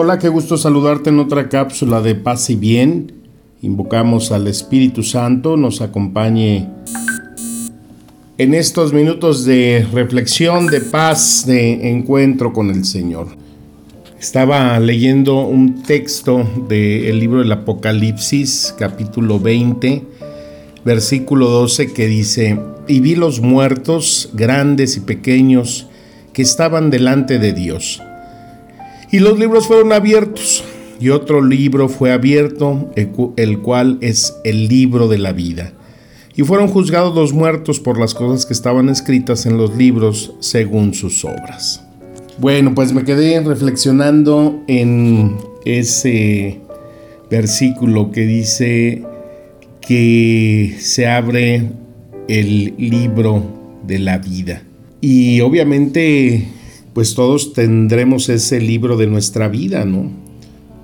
Hola, qué gusto saludarte en otra cápsula de paz y bien. Invocamos al Espíritu Santo, nos acompañe en estos minutos de reflexión, de paz, de encuentro con el Señor. Estaba leyendo un texto del libro del Apocalipsis, capítulo 20, versículo 12, que dice, y vi los muertos, grandes y pequeños, que estaban delante de Dios y los libros fueron abiertos, y otro libro fue abierto, el cual es el libro de la vida. Y fueron juzgados los muertos por las cosas que estaban escritas en los libros según sus obras. Bueno, pues me quedé reflexionando en ese versículo que dice que se abre el libro de la vida. Y obviamente pues todos tendremos ese libro de nuestra vida, ¿no?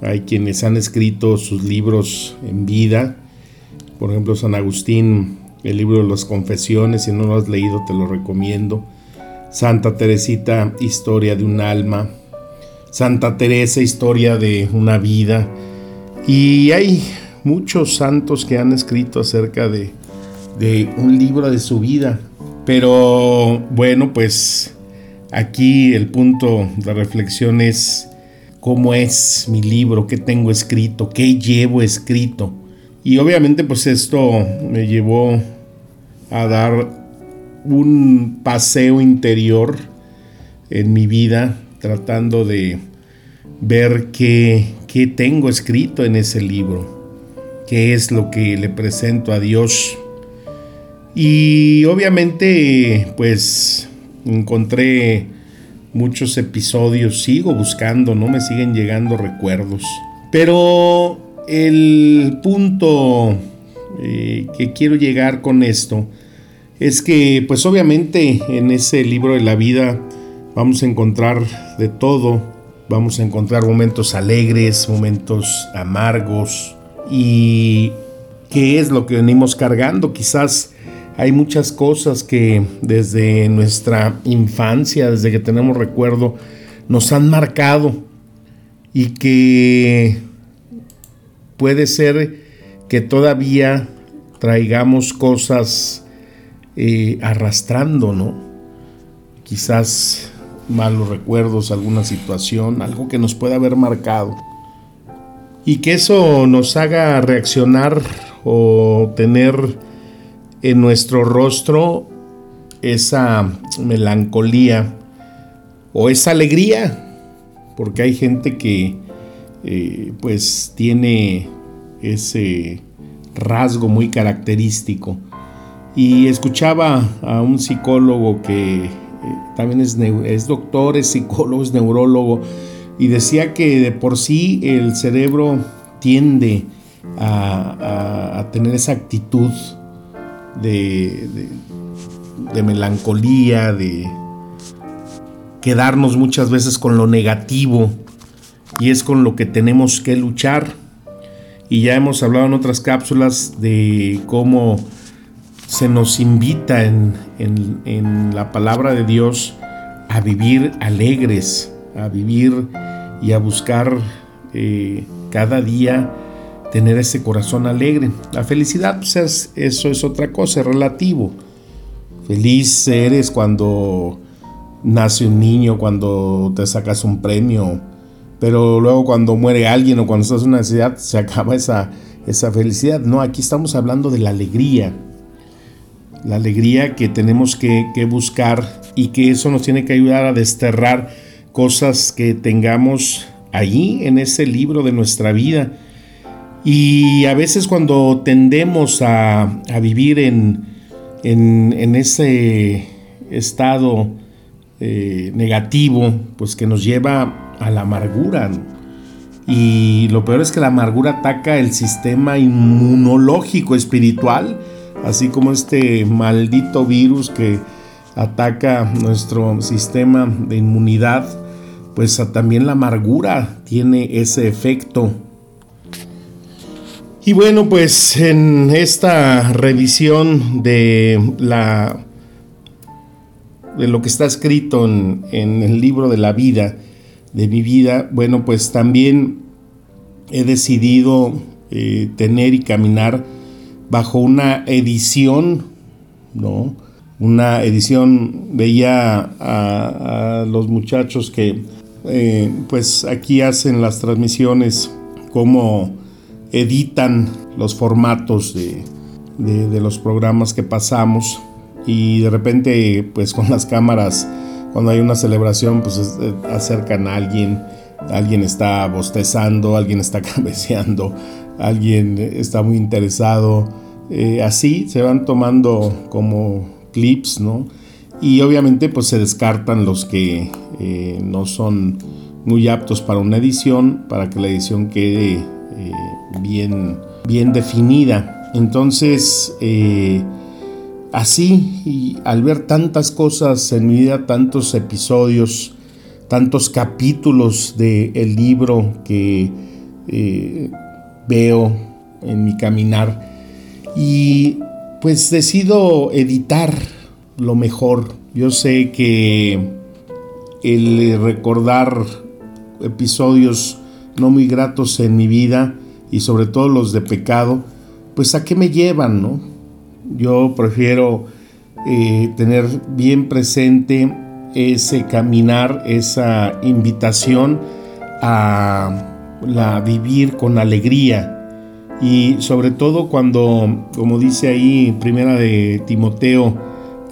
Hay quienes han escrito sus libros en vida, por ejemplo San Agustín, el libro de las confesiones, si no lo has leído te lo recomiendo. Santa Teresita, Historia de un alma. Santa Teresa, Historia de una vida. Y hay muchos santos que han escrito acerca de, de un libro de su vida. Pero bueno, pues Aquí el punto de reflexión es cómo es mi libro, qué tengo escrito, qué llevo escrito. Y obviamente pues esto me llevó a dar un paseo interior en mi vida tratando de ver qué, qué tengo escrito en ese libro, qué es lo que le presento a Dios. Y obviamente pues encontré muchos episodios, sigo buscando, no me siguen llegando recuerdos. Pero el punto eh, que quiero llegar con esto es que pues obviamente en ese libro de la vida vamos a encontrar de todo, vamos a encontrar momentos alegres, momentos amargos y qué es lo que venimos cargando, quizás hay muchas cosas que desde nuestra infancia, desde que tenemos recuerdo, nos han marcado y que puede ser que todavía traigamos cosas eh, arrastrando, ¿no? Quizás malos recuerdos, alguna situación, algo que nos pueda haber marcado. Y que eso nos haga reaccionar o tener en nuestro rostro esa melancolía o esa alegría, porque hay gente que eh, pues tiene ese rasgo muy característico. Y escuchaba a un psicólogo que eh, también es, es, doctor, es psicólogo, es neurólogo, y decía que de por sí el cerebro tiende a tener esa actitud de, melancolía, de quedarnos muchas veces con lo negativo y es con lo que tenemos que luchar. Y ya hemos hablado en otras cápsulas de cómo se nos invita en, la palabra de Dios a vivir alegres, a vivir y a buscar eh, cada día tener ese corazón alegre. La felicidad, pues eso es otra cosa, es relativo. Feliz eres cuando nace un niño, cuando te sacas un premio, pero luego cuando muere alguien o cuando estás en una necesidad se acaba esa, esa felicidad. No, aquí estamos hablando de la alegría. La alegría que tenemos que, que buscar y que eso nos tiene que ayudar a desterrar cosas que tengamos allí en ese libro de nuestra vida y a veces cuando tendemos a, vivir en, ese estado eh, negativo, pues que nos lleva a la amargura. Y lo peor es que la amargura ataca el sistema inmunológico espiritual, así como este maldito virus que ataca nuestro sistema de inmunidad, pues también la amargura tiene ese efecto. Y bueno, pues en esta revisión de la de lo que está escrito en, el libro de la vida, de mi vida, bueno, pues también he decidido eh, tener y caminar bajo una edición, ¿no? Una edición, veía a, los muchachos que eh, pues aquí hacen las transmisiones, cómo editan los formatos de, de los programas que pasamos y de repente pues con las cámaras cuando hay una celebración pues eh, acercan a alguien, alguien está bostezando, alguien está cabeceando, alguien está muy interesado, eh, así se van tomando como clips, ¿no? Y obviamente pues se descartan los que eh, no son muy aptos para una edición, para que la edición quede bien, bien definida. Entonces, así y al ver tantas cosas en mi vida, tantos episodios, tantos capítulos del libro que eh, veo en mi caminar y pues decido editar lo mejor. Yo sé que el recordar episodios no muy gratos en mi vida y sobre todo los de pecado, pues a qué me llevan, ¿no? Yo prefiero eh, tener bien presente ese caminar, esa invitación a la vivir con alegría y sobre todo cuando, como dice ahí primera de Timoteo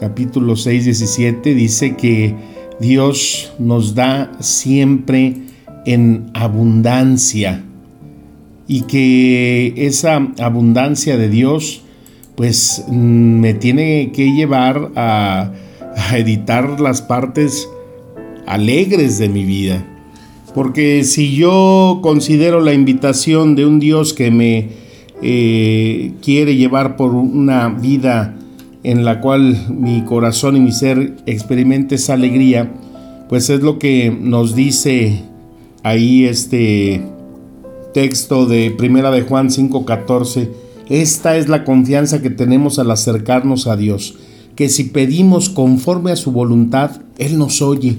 capítulo 6, 17, dice que Dios nos da siempre en abundancia y que esa abundancia de Dios pues mm, me tiene que llevar a, editar las partes alegres de mi vida. Porque si yo considero la invitación de un Dios que me eh, quiere llevar por una vida en la cual mi corazón y mi ser experimente esa alegría, pues es lo que nos dice ahí este texto de Primera de Juan 5:14 esta es la confianza que tenemos al acercarnos a Dios, que si pedimos conforme a su voluntad, Él nos oye.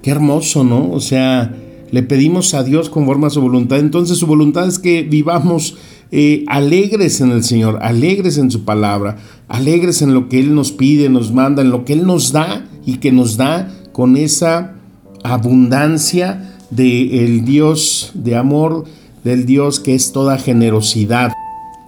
Qué hermoso, ¿no? O sea, le pedimos a Dios conforme a su voluntad. Entonces su voluntad es que vivamos eh, alegres en el Señor, alegres en su palabra, alegres en lo que Él nos pide, nos manda, en lo que Él nos da y que nos da con esa abundancia del Dios de amor, del Dios que es toda generosidad.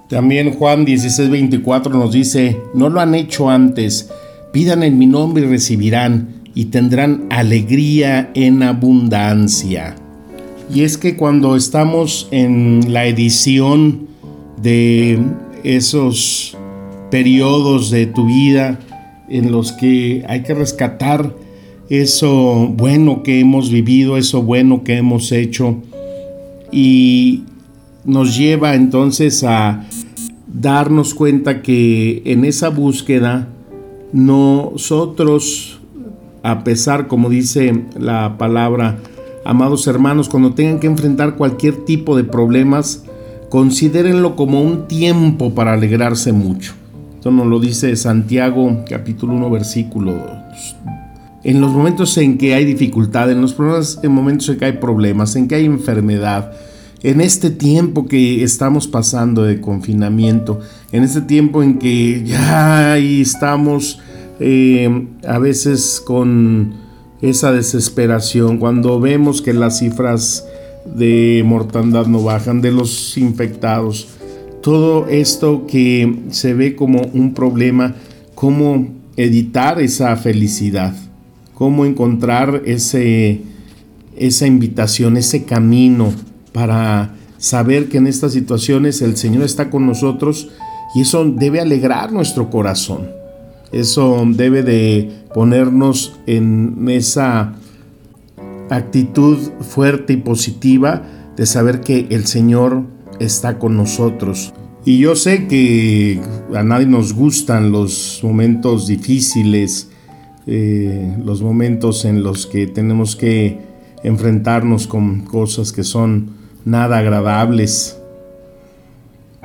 También Juan 16:24 nos dice, no lo han hecho antes, pidan en mi nombre y recibirán, y tendrán alegría en abundancia. Y es que cuando estamos en la edición de esos periodos de tu vida en los que hay que rescatar eso bueno que hemos vivido, eso bueno que hemos hecho, y nos lleva entonces a darnos cuenta que en esa búsqueda nosotros, a pesar, como dice la palabra, amados hermanos, cuando tengan que enfrentar cualquier tipo de problemas, considérenlo como un tiempo para alegrarse mucho. Esto nos lo dice Santiago capítulo 1 versículo 2. En los momentos en que hay dificultad, en los momentos en que hay problemas, en que hay enfermedad, en este tiempo que estamos pasando de confinamiento, en este tiempo en que ya estamos eh, a veces con esa desesperación, cuando vemos que las cifras de mortandad no bajan, de los infectados, todo esto que se ve como un problema, cómo editar esa felicidad, cómo encontrar ese, esa invitación, ese camino para saber que en estas situaciones el Señor está con nosotros y eso debe alegrar nuestro corazón. Eso debe de ponernos en esa actitud fuerte y positiva de saber que el Señor está con nosotros. Y yo sé que a nadie nos gustan los momentos difíciles, eh, los momentos en los que tenemos que enfrentarnos con cosas que son nada agradables.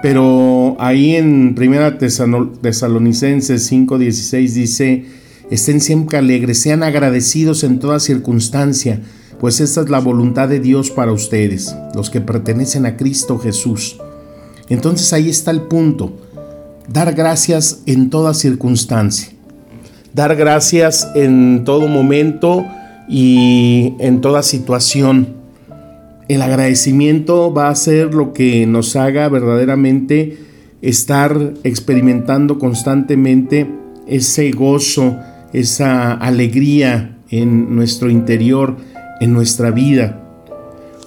Pero ahí en 1 Tesalonicenses 5:16 dice, estén siempre alegres, sean agradecidos en toda circunstancia, pues esta es la voluntad de Dios para ustedes, los que pertenecen a Cristo Jesús. Entonces ahí está el punto, dar gracias en toda circunstancia, dar gracias en todo momento y en toda situación. El agradecimiento va a ser lo que nos haga verdaderamente estar experimentando constantemente ese gozo, esa alegría en nuestro interior, en nuestra vida.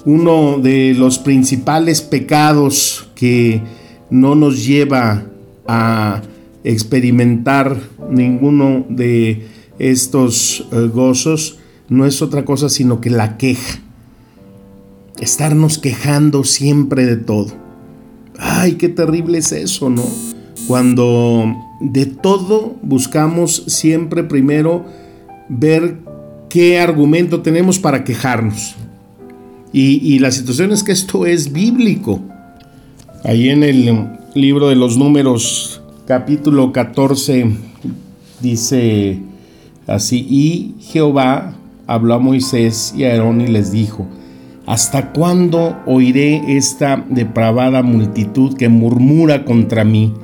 Uno de los principales pecados que no nos lleva a experimentar ninguno de estos eh, gozos no es otra cosa sino que la queja. Estarnos quejando siempre de todo. Ay, qué terrible es eso, ¿no? Cuando de todo buscamos siempre primero ver qué argumento tenemos para quejarnos. Y, la situación es que esto es bíblico. Ahí en el libro de los números, capítulo 14, dice así, y Jehová habló a Moisés y a Aarón y les dijo, ¿hasta cuándo oiré esta depravada multitud que murmura contra mí,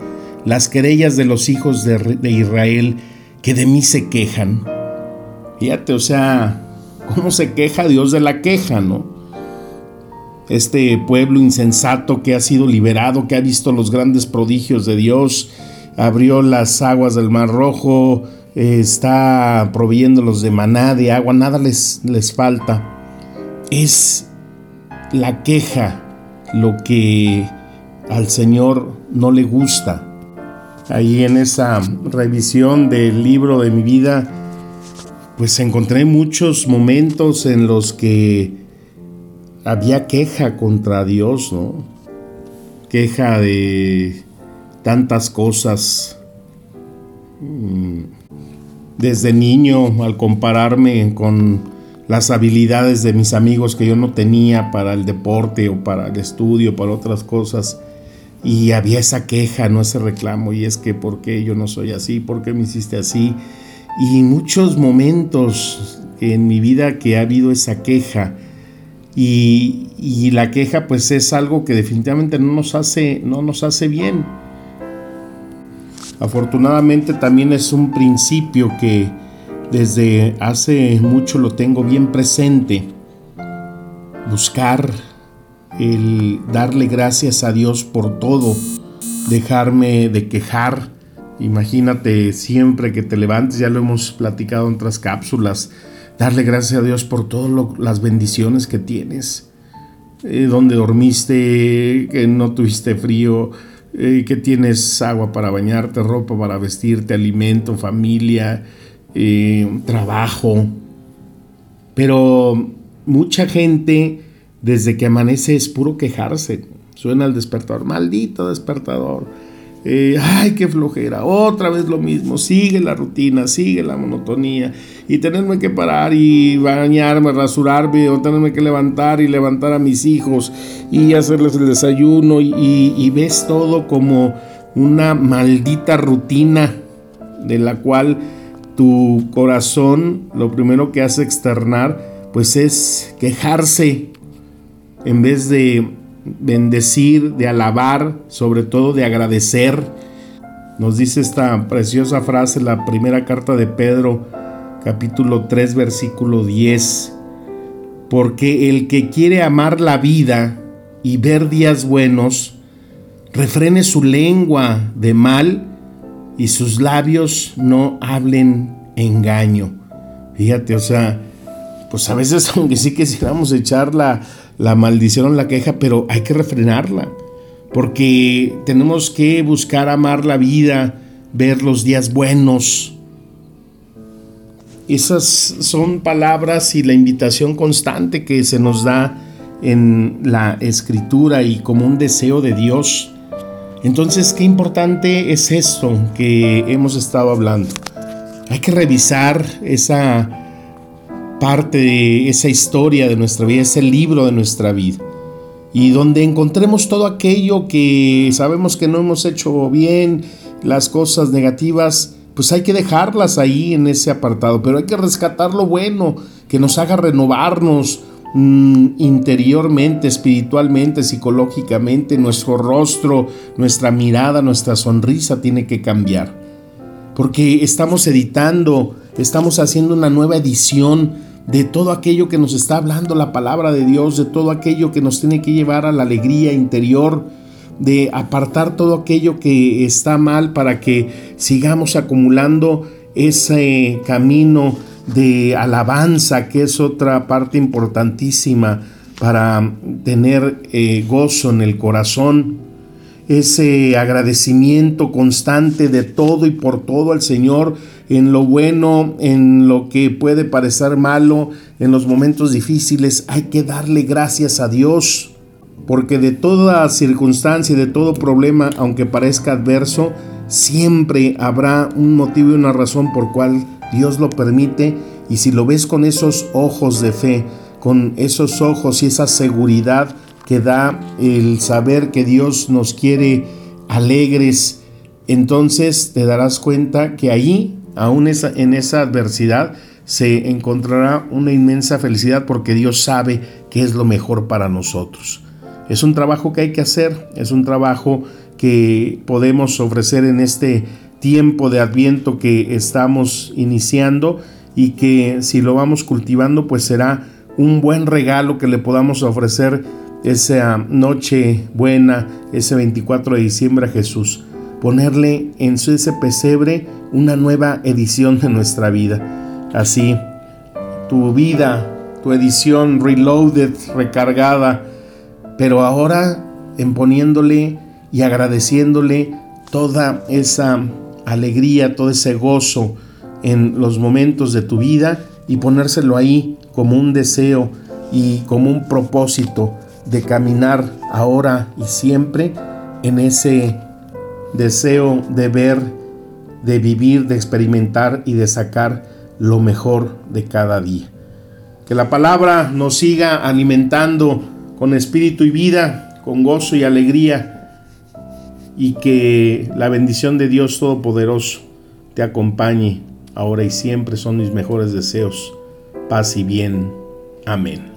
las querellas de los hijos de, de Israel que de mí se quejan? Fíjate, o sea, ¿cómo se queja Dios de la queja, no? Este pueblo insensato que ha sido liberado, que ha visto los grandes prodigios de Dios, abrió las aguas del Mar Rojo, está proveyéndolos de maná, de agua, nada les, les falta. Es la queja lo que al Señor no le gusta. Ahí en esa revisión del libro de mi vida, pues encontré muchos momentos en los que había queja contra Dios, ¿no? Queja de tantas cosas. Mm, desde niño, al compararme con las habilidades de mis amigos que yo no tenía para el deporte o para el estudio, para otras cosas, y había esa queja, no ese reclamo, y es que ¿por qué yo no soy así? ¿Por qué me hiciste así? y muchos momentos en mi vida que ha habido esa queja y, la queja pues es algo que definitivamente no nos hace, no nos hace bien. Afortunadamente también es un principio que desde hace mucho lo tengo bien presente. Buscar el darle gracias a Dios por todo, dejarme de quejar, Imagínate siempre que te levantes, ya lo hemos platicado en otras cápsulas, darle gracias a Dios por todas las bendiciones que tienes. Eh, donde dormiste, que no tuviste frío, eh, que tienes agua para bañarte, ropa para vestirte, alimento, familia, eh, trabajo. Pero mucha gente desde que amanece es puro quejarse. Suena el despertador, maldito despertador ay, qué flojera, otra vez lo mismo, sigue la rutina, sigue la monotonía, y tenerme que parar y bañarme, rasurarme, o tenerme que levantar y levantar a mis hijos y hacerles el desayuno, y, ves todo como una maldita rutina de la cual tu corazón lo primero que hace externar pues es quejarse en vez de bendecir, de alabar, sobre todo de agradecer. Nos dice esta preciosa frase la primera carta de Pedro, capítulo 3, versículo 10. Porque el que quiere amar la vida y ver días buenos, refrene su lengua de mal y sus labios no hablen engaño. Fíjate, o sea, pues a veces aunque sí quisiéramos echar la, la maldición la queja, pero hay que refrenarla, porque tenemos que buscar amar la vida, ver los días buenos. Esas son palabras y la invitación constante que se nos da en la escritura y como un deseo de Dios. Entonces, qué importante es esto que hemos estado hablando. Hay que revisar esa parte de esa historia de nuestra vida, ese libro de nuestra vida. Y donde encontremos todo aquello que sabemos que no hemos hecho bien, las cosas negativas, pues hay que dejarlas ahí en ese apartado, pero hay que rescatar lo bueno, que nos haga renovarnos mm, interiormente, espiritualmente, psicológicamente, nuestro rostro, nuestra mirada, nuestra sonrisa tiene que cambiar. Porque estamos editando, estamos haciendo una nueva edición de todo aquello que nos está hablando la palabra de Dios, de todo aquello que nos tiene que llevar a la alegría interior, de apartar todo aquello que está mal para que sigamos acumulando ese camino de alabanza, que es otra parte importantísima para tener eh, gozo en el corazón, ese agradecimiento constante de todo y por todo al Señor, en lo bueno, en lo que puede parecer malo, en los momentos difíciles, hay que darle gracias a Dios porque de toda circunstancia y de todo problema, aunque parezca adverso, siempre habrá un motivo y una razón por cual Dios lo permite. Y si lo ves con esos ojos de fe, con esos ojos y esa seguridad que da el saber que Dios nos quiere alegres, entonces te darás cuenta que ahí, aún en esa adversidad, se encontrará una inmensa felicidad porque Dios sabe que es lo mejor para nosotros. Es un trabajo que hay que hacer, es un trabajo que podemos ofrecer en este tiempo de adviento que estamos iniciando y que si lo vamos cultivando pues será un buen regalo que le podamos ofrecer esa noche buena, ese 24 de diciembre a Jesús. Ponerle en su ese pesebre una nueva edición de nuestra vida. Así, tu vida, tu edición reloaded, recargada, pero ahora en poniéndole y agradeciéndole toda esa alegría, todo ese gozo en los momentos de tu vida y ponérselo ahí como un deseo y como un propósito de caminar ahora y siempre en ese deseo de ver, de vivir, de experimentar y de sacar lo mejor de cada día. Que la palabra nos siga alimentando con espíritu y vida, con gozo y alegría, y que la bendición de Dios Todopoderoso te acompañe ahora y siempre son mis mejores deseos. Paz y bien. Amén.